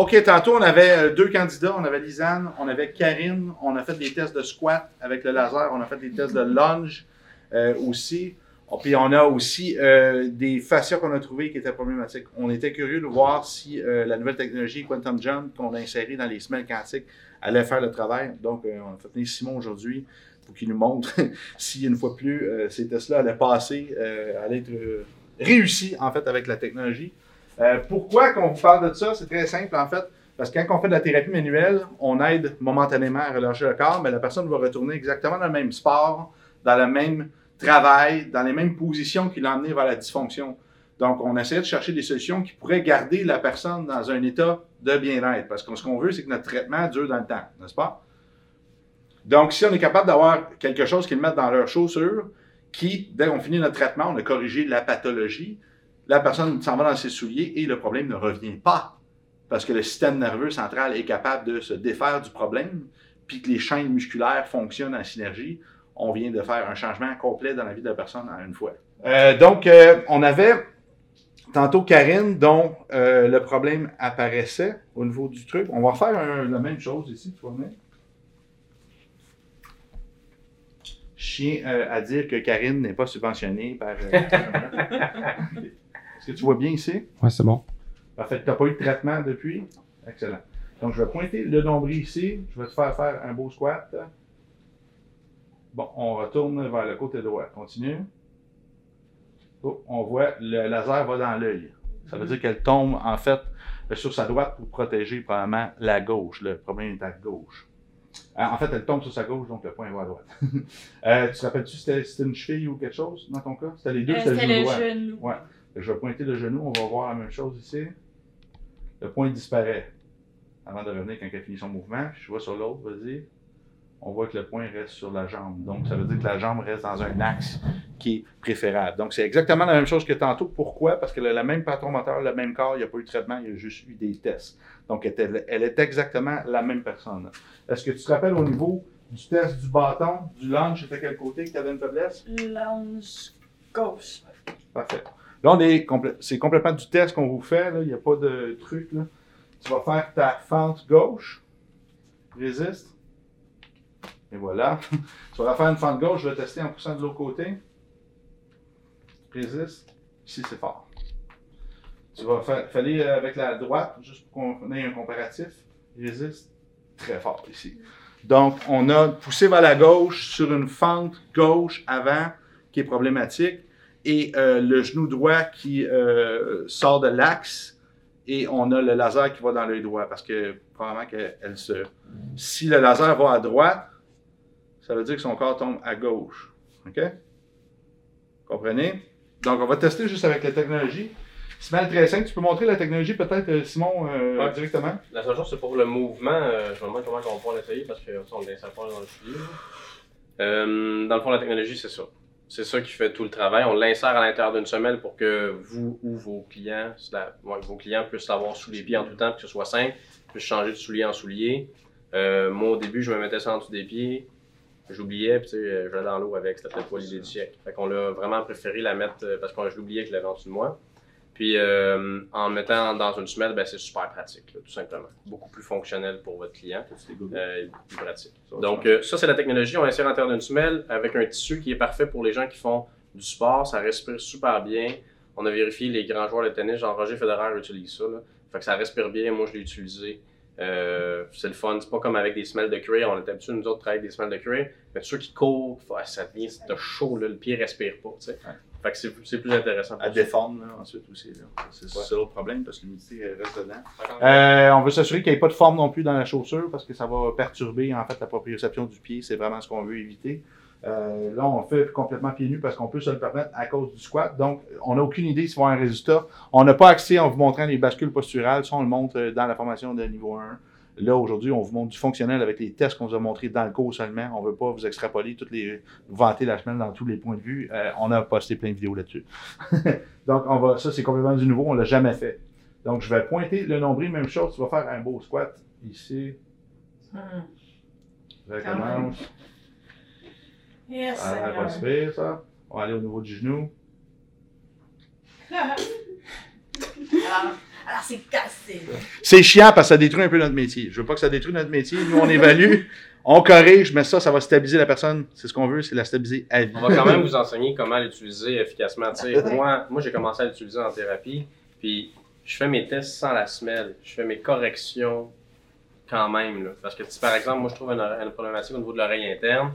OK, tantôt, on avait euh, deux candidats. On avait Lisanne, on avait Karine. On a fait des tests de squat avec le laser. On a fait des tests de lunge euh, aussi. Oh, Puis on a aussi euh, des fascias qu'on a trouvés qui étaient problématiques. On était curieux de voir si euh, la nouvelle technologie Quantum Jump qu'on a insérée dans les semelles quantiques allait faire le travail. Donc, on a fait venir Simon aujourd'hui pour qu'il nous montre si, une fois plus, ces tests-là allaient passer, allaient être réussis, en fait, avec la technologie. Euh, pourquoi qu'on vous parle de ça? C'est très simple, en fait. Parce que quand on fait de la thérapie manuelle, on aide momentanément à relâcher le corps, mais la personne va retourner exactement dans le même sport, dans le même travail, dans les mêmes positions qui l'ont amené vers la dysfonction. Donc, on essaie de chercher des solutions qui pourraient garder la personne dans un état de bien-être. Parce que ce qu'on veut, c'est que notre traitement dure dans le temps, n'est-ce pas? Donc, si on est capable d'avoir quelque chose qu'ils mettent dans leurs chaussures, qui, dès qu'on finit notre traitement, on a corrigé la pathologie, la personne s'en va dans ses souliers et le problème ne revient pas. Parce que le système nerveux central est capable de se défaire du problème, puis que les chaînes musculaires fonctionnent en synergie. On vient de faire un changement complet dans la vie de la personne en une fois. Euh, donc, euh, on avait tantôt Karine, dont euh, le problème apparaissait au niveau du truc. On va faire un- la même chose ici, tu vois euh, à dire que Karine n'est pas subventionnée par. Est-ce que tu vois bien ici? Ouais, c'est bon. Parfait. Tu n'as pas eu de traitement depuis? Excellent. Donc, je vais pointer le nombril ici. Je vais te faire faire un beau squat. Bon, on retourne vers le côté droit. Continue. Oh, on voit le laser va dans l'œil. Ça veut dire qu'elle tombe, en fait, sur sa droite pour protéger probablement la gauche. Le problème est à gauche. Euh, En fait, elle tombe sur sa gauche, donc le point va à droite. Euh, tu te rappelles-tu si c'était c'était une cheville ou quelque chose dans ton cas? C'était les deux, Euh, c'était le genou le droit. genou. Ouais. Je vais pointer le genou, on va voir la même chose ici. Le point disparaît avant de revenir quand elle finit son mouvement. Je vois sur l'autre, vas-y. On voit que le point reste sur la jambe. Donc, ça veut dire que la jambe reste dans un axe qui est préférable. Donc, c'est exactement la même chose que tantôt. Pourquoi? Parce qu'elle a le même patron moteur, le même corps, il n'y a pas eu de traitement, il y a juste eu des tests. Donc, elle est exactement la même personne. Est-ce que tu te rappelles au niveau du test du bâton, du lunge, c'était quel côté que tu avais une faiblesse? Lounge gauche. Parfait. Là, c'est complètement du test qu'on vous fait. Il n'y a pas de truc. Tu vas faire ta fente gauche. Résiste. Et voilà. tu vas faire une fente gauche. Je vais tester en poussant de l'autre côté. Résiste. Ici, c'est fort. Tu vas faire, fallait euh, avec la droite, juste pour qu'on ait un comparatif. Résiste. Très fort ici. Donc, on a poussé vers la gauche sur une fente gauche avant qui est problématique et euh, le genou droit qui euh, sort de l'axe et on a le laser qui va dans l'œil droit parce que probablement qu'elle se. Si le laser va à droite, ça veut dire que son corps tombe à gauche. OK? Comprenez? Donc, on va tester juste avec la technologie. Simon, très simple. Tu peux montrer la technologie peut-être, euh, Simon, euh, Ouais. directement? La seule chose, c'est pour le mouvement. je me demande comment on va l'essayer parce que ça, on l'installe pas dans le. Euh, dans le fond, la technologie, c'est ça. C'est ça qui fait tout le travail. On l'insère à l'intérieur d'une semelle pour que vous ou vos clients, vos clients puissent l'avoir sous les pieds en tout temps, que ce soit simple, puissent changer de soulier en soulier. Euh, moi, au début, je me mettais ça en dessous des pieds. J'oubliais, puis euh, je vais dans l'eau avec, c'était peut-être pas l'idée du siècle. Fait qu'on l'a vraiment préféré la mettre euh, parce que je l'oubliais que je l'avais en dessous de moi. Puis euh, en le mettant dans une semelle, ben, c'est super pratique, là, tout simplement. Beaucoup plus fonctionnel pour votre client euh, plus pratique. Donc euh, ça, c'est la technologie. On insère à l'intérieur d'une semelle avec un tissu qui est parfait pour les gens qui font du sport. Ça respire super bien. On a vérifié les grands joueurs de tennis, genre Roger Federer utilise ça. Là. Fait que ça respire bien. Moi, je l'ai utilisé. Euh, c'est le fun. C'est pas comme avec des semelles de cuir. On est habitué, nous autres, de travailler avec des semelles de cuir. Mais ceux qui courent, ça devient de chaud. Là. Le pied respire pas. Ouais. Fait que c'est c'est plus intéressant. pour À ça. déforme, là, ensuite aussi. là. C'est Ouais. ça l'autre problème parce que l'humidité reste dedans. Euh, on veut s'assurer qu'il n'y ait pas de forme non plus dans la chaussure parce que ça va perturber en fait la proprioception du pied. C'est vraiment ce qu'on veut éviter. Euh, là, on fait complètement pieds nus parce qu'on peut se le permettre à cause du squat. Donc, on n'a aucune idée s'il va y avoir un résultat. On n'a pas accès en vous montrant les bascules posturales. Ça, on le montre euh, dans la formation de niveau 1. Là, aujourd'hui, on vous montre du fonctionnel avec les tests qu'on vous a montrés dans le cours seulement. On ne veut pas vous extrapoler toutes les, vanter la semaine dans tous les points de vue. Euh, on a posté plein de vidéos là-dessus. Donc, on va, ça, c'est complètement du nouveau. On l'a jamais fait. Donc, je vais pointer le nombril, même chose. Tu vas faire un beau squat ici. Hmm. Recommence. Yes, Ah, se faire, ça. On va aller au niveau du genou. Alors c'est cassé. C'est chiant parce que ça détruit un peu notre métier. Je veux pas que ça détruise notre métier. Nous, on évalue, on corrige, mais ça, ça va stabiliser la personne. C'est ce qu'on veut, c'est la stabiliser à vie. On va quand même vous enseigner comment l'utiliser efficacement. Moi, moi j'ai commencé à l'utiliser en thérapie, puis je fais mes tests sans la semelle. Je fais mes corrections quand même. Là. Parce que si par exemple, moi je trouve une, une problématique au niveau de l'oreille interne,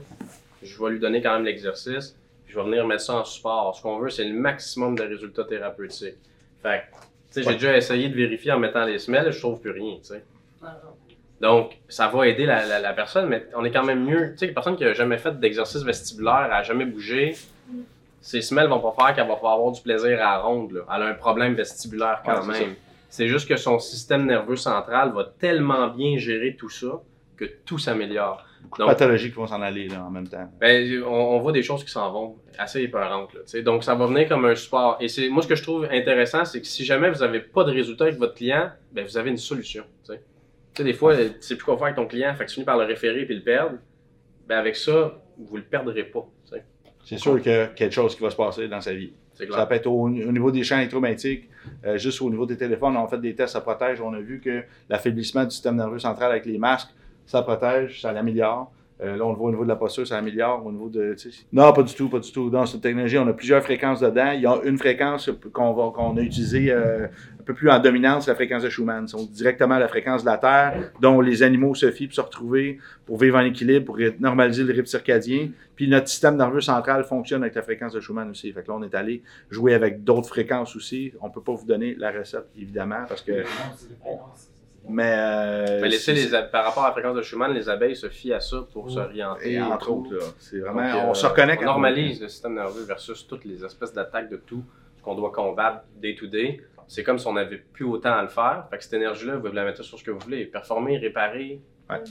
je vais lui donner quand même l'exercice, puis je vais venir mettre ça en support. Ce qu'on veut, c'est le maximum de résultats thérapeutiques. Fait que, tu sais, j'ai déjà essayé de vérifier en mettant les semelles, je trouve plus rien, tu sais. Donc, ça va aider la, la, la personne, mais on est quand même mieux. Tu sais, une personne qui a jamais fait d'exercice vestibulaire, elle a jamais bougé, ses semelles vont pas faire qu'elle va pas avoir du plaisir à ronde. Là. Elle a un problème vestibulaire quand Ouais, même. C'est juste que son système nerveux central va tellement bien gérer tout ça que tout s'améliore. Donc, Pathologies qui vont s'en aller là, en même temps. ben, on, on voit des choses qui s'en vont assez épeurantes. Là. Donc, ça va venir comme un support. Et c'est moi, ce que je trouve intéressant, c'est que si jamais vous n'avez pas de résultat avec votre client, ben, vous avez une solution. Des fois, tu sais plus quoi faire avec ton client, fait que tu finis par le référer puis le perdre. Ben, avec ça, vous le perdrez pas. C'est sûr qu'il y a quelque chose qui va se passer dans sa vie. C'est Ça peut être au, au niveau des champs électromagnétiques, euh, juste au niveau des téléphones, on a fait des tests, ça protège. On a vu que l'affaiblissement du système nerveux central avec les masques, ça protège, ça l'améliore. Euh, là, on le voit au niveau de la posture, ça l'améliore. Au niveau de. Non, pas du tout, pas du tout. Dans cette technologie, on a plusieurs fréquences dedans. Il y a une fréquence qu'on va qu'on a utilisée euh, un peu plus en dominance, la fréquence de Schumann. C'est directement la fréquence de la Terre, dont les animaux se fient pour se retrouver, pour vivre en équilibre, pour normaliser le rythme circadien. Puis notre système nerveux central fonctionne avec la fréquence de Schumann aussi. Fait que là, on est allé jouer avec d'autres fréquences aussi. On peut pas vous donner la recette, évidemment, parce que. Mais. euh, Mais laissez c'est- les, ab- par rapport à la fréquence de Schumann, les abeilles se fient à ça pour s'orienter. Et entre autres, là, c'est vraiment. Donc, on euh, se reconnaît on normalise le système nerveux versus toutes les espèces d'attaques de tout ce qu'on doit combattre day to day. C'est comme si on n'avait plus autant à le faire. Fait que cette énergie-là, vous la mettez sur ce que vous voulez. Performer, réparer, Ouais.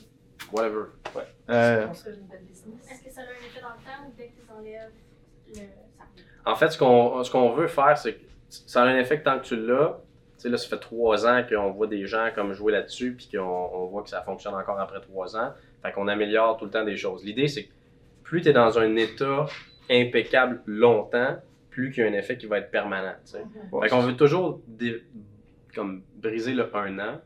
whatever. Ouais. Euh. Est-ce que ça a un effet dans le temps ou dès que tu enlèves le. En fait, ce qu'on ce qu'on veut faire, c'est que ça a un effet que tant que tu l'as. Tu sais, là, ça fait trois ans qu'on voit des gens comme jouer là-dessus, puis qu'on on voit que ça fonctionne encore après trois ans. Fait qu'on améliore tout le temps des choses. L'idée, c'est que plus tu es dans un état impeccable longtemps, plus qu'il y a un effet qui va être permanent. tu sais. bon, Fait qu'on veut toujours dé- comme briser le un an.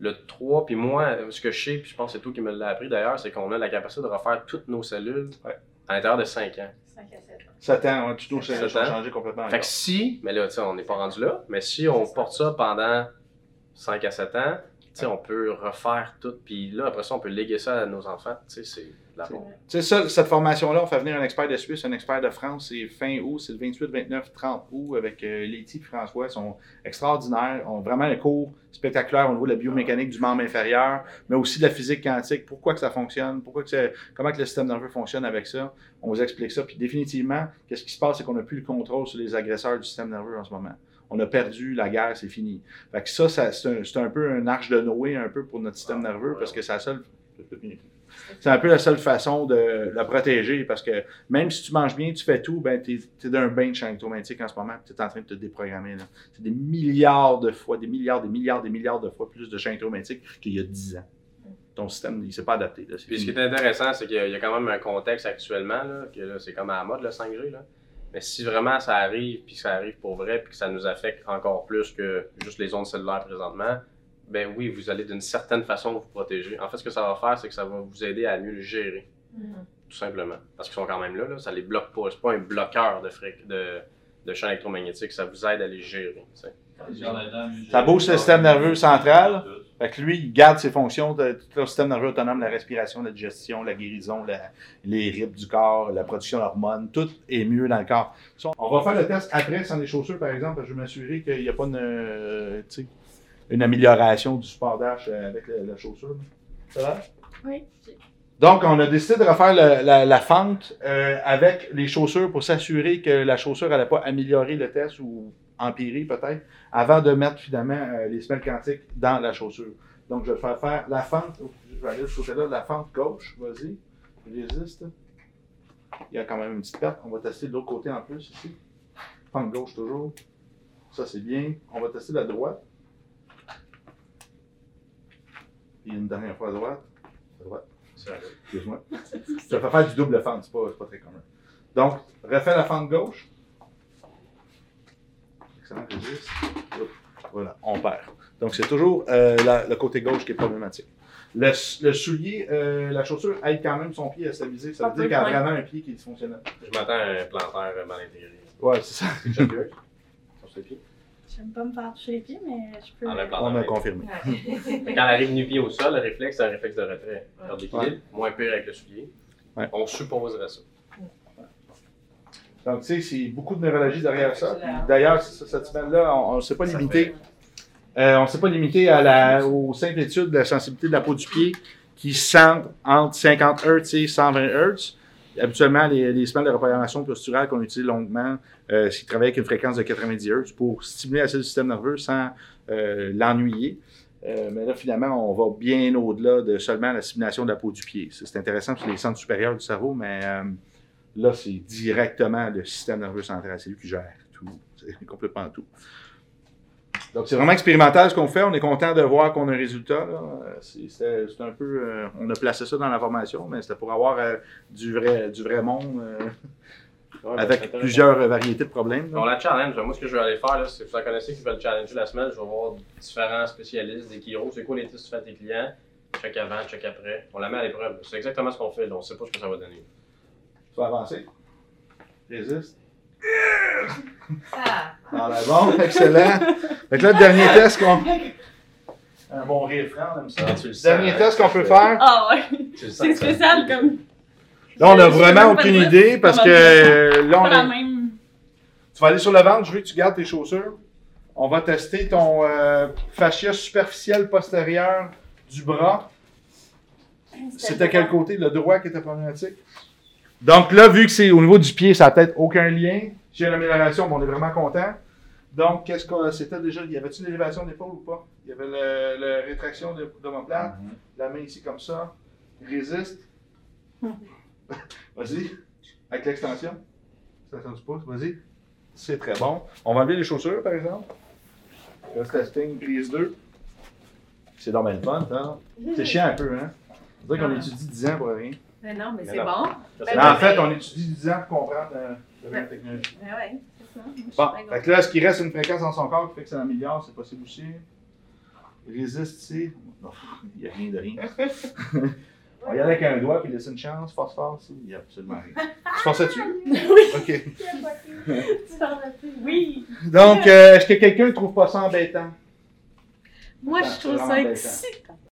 Le 3, puis moi, ce que je sais, puis je pense que c'est toi qui me l'as appris d'ailleurs, c'est qu'on a la capacité de refaire toutes nos cellules Ouais. À l'intérieur de 5 ans. 5 à 7 ans. ça tend, ouais, tous nos Ça tend. changé complètement. Fait que si, mais là, tu sais, on n'est pas rendu là, mais si on porte ça pendant 5 à 7 ans, tu sais, on peut refaire tout, puis là, après ça, on peut léguer ça à nos enfants, tu sais, c'est la bombe. Tu sais, ça, cette formation-là, on fait venir un expert de Suisse, un expert de France, c'est fin août, c'est le 28, 29, 30 août avec euh, Letty et François. Ils sont extraordinaires, ont vraiment un cours spectaculaire au niveau de la biomécanique du membre inférieur, mais aussi de la physique quantique, pourquoi que ça fonctionne, pourquoi que comment que le système nerveux fonctionne avec ça. On vous explique ça. Puis définitivement, qu'est-ce qui se passe, c'est qu'on n'a plus le contrôle sur les agresseurs du système nerveux en ce moment. On a perdu la guerre, c'est fini. Fait que ça, ça c'est un, peu un arche de Noé un peu pour notre système nerveux parce que c'est la seule. C'est un peu la seule façon de la protéger parce que même si tu manges bien, tu fais tout, ben tu es, dans un bain de électromagnétique en ce moment, tu es en train de te déprogrammer. C'est des milliards de fois, des milliards, des milliards, des milliards de fois plus de champs électromagnétiques qu'il y a 10 ans. Ton système, il ne s'est pas adapté. Là, Puis ce qui est intéressant, c'est qu'il y a- il y a quand même un contexte actuellement, là, que c'est comme à la mode, le 5G. Là. Mais si vraiment ça arrive, puis que ça arrive pour vrai, puis que ça nous affecte encore plus que juste les ondes cellulaires présentement, ben oui, vous allez d'une certaine façon vous protéger. En fait, ce que ça va faire, c'est que ça va vous aider à mieux le gérer, tout simplement. Parce qu'ils sont quand même là, là ça les bloque pas. C'est pas un bloqueur de, de, de champ électromagnétique, ça vous aide à les gérer. tu sais. Ça booste le système nerveux central. Fait que lui, il garde ses fonctions de tout le système nerveux autonome, la respiration, la digestion, la guérison, la- les rythmes du corps, la production d'hormones, tout est mieux dans le corps. On va faire le test après sans les chaussures, par exemple, parce que je vais m'assurer qu'il n'y a pas une, euh, une amélioration du sport dash euh, avec la, la chaussure. là. Ça va? Oui. Donc, on a décidé de refaire le- la, la fente euh, avec les chaussures pour s'assurer que la chaussure n'allait pas améliorer le test ou empirer peut-être, avant de mettre finalement euh, les semelles quantiques dans la chaussure. Donc, je vais faire faire la fente. je vais aller de ce côté-là, la fente gauche. Vas-y. Résiste. Il y a quand même une petite perte. On va tester de l'autre côté en plus ici. Fente gauche toujours. Ça, c'est bien. On va tester la droite. Et une dernière fois à droite. À droite. Excuse-moi. Je vais faire du double fente, c'est pas, c'est pas très commun. Donc, refais la fente gauche. Résiste. Voilà, on perd. Donc, c'est toujours euh, la- le côté gauche qui est problématique. Le, le soulier, euh, la chaussure aide quand même son pied à stabiliser. Ça veut dire peu, qu'il y a ouais. vraiment un pied qui est dysfonctionnel. Je m'attends à un plantaire mal intégré. Ouais, c'est ça. C'est choqueux. Sur ses pieds. J'aime pas me faire toucher les pieds, mais je peux. En On a confirmé. Ouais. Quand elle arrive nu-pied au sol, le réflexe, c'est un réflexe de retrait. D'équilibre, moins pire avec le soulier. Ouais. On supposerait ça. Donc, tu sais, c'est beaucoup de neurologie derrière ça. D'ailleurs, cette semaine-là, on ne s'est pas limité. euh, on s'est pas limité à la, aux simples études de la sensibilité de la peau du pied qui sentent entre 50 Hz et 120 Hz. Habituellement, les, les semaines de reprogrammation posturale qu'on utilise longuement, euh, c'est qu'ils travaillent avec une fréquence de 90 Hz pour stimuler assez le système nerveux sans euh, l'ennuyer. Euh, mais là, finalement, on va bien au-delà de seulement la stimulation de la peau du pied. C'est c'est intéressant sur les centres supérieurs du cerveau, mais euh, là, c'est directement le système nerveux central. C'est lui qui gère tout. C'est complètement tout. Donc, c'est vraiment expérimental ce qu'on fait. On est content de voir qu'on a un résultat. C'est un peu. euh, on a placé ça dans la formation, mais c'était pour avoir euh, du, vrai, du vrai monde euh, Ouais, avec plusieurs euh, variétés de problèmes. là. On la challenge. Moi, ce que je vais aller faire, là, c'est que vous en connaissez qui veulent challenger la semaine. Je vais voir différents spécialistes, des chiro. C'est quoi les tests que tu fais à tes clients? Check avant, check après. On la met à l'épreuve. C'est exactement ce qu'on fait. là. On sait pas ce que ça va donner. Tu vas avancer. Résiste. Ah. Dans la bon, excellent. Fait que là, le dernier test qu'on. Un bon rire franc, on aime ça. Tu le sens, Dernier test qu'on peut faire. Ah ouais, c'est que ça- spécial comme. Là, on n'a vraiment aucune idée parce que euh, là, on est- même. tu vas aller sur le ventre, je veux que tu gardes tes chaussures. On va tester ton euh, fascia superficiel postérieur du bras. C'était quel côté? Le droit qui était problématique? Donc là, vu que c'est au niveau du pied, ça n'a peut-être aucun lien. J'ai une amélioration, mais on est vraiment content. Donc, qu'est-ce que c'était déjà? Y avait-tu l'élévation d'épaule ou pas? Il y avait le, le rétraction de d'omoplate, la main ici comme ça. Résiste. Vas-y. Avec l'extension. Extension du pouce, vas-y. C'est très bon. On va enlever les chaussures, par exemple. Là, testing, prise 2. C'est normal le fun, ça. C'est chiant un peu, hein? On dirait qu'on étudie 10 ans pour rien. Mais non, mais Mais c'est bon. Ben en oui. fait, on étudie 10 ans pour comprendre euh, la technologie. Mais ouais, c'est ça. Bon, fait que là, ce qui reste, une fréquence dans son corps qui fait que ça l'améliore, c'est possible aussi. Résiste ici. Non, il n'y a rien de rien. On y avec un doigt puis laisser une chance. Phosphore ici. Il n'y a absolument rien. Tu forçais-tu? Oui, OK. tu là-dessus. Oui. Donc, euh, est-ce que quelqu'un ne trouve pas ça embêtant? Moi, je trouve ça excitant.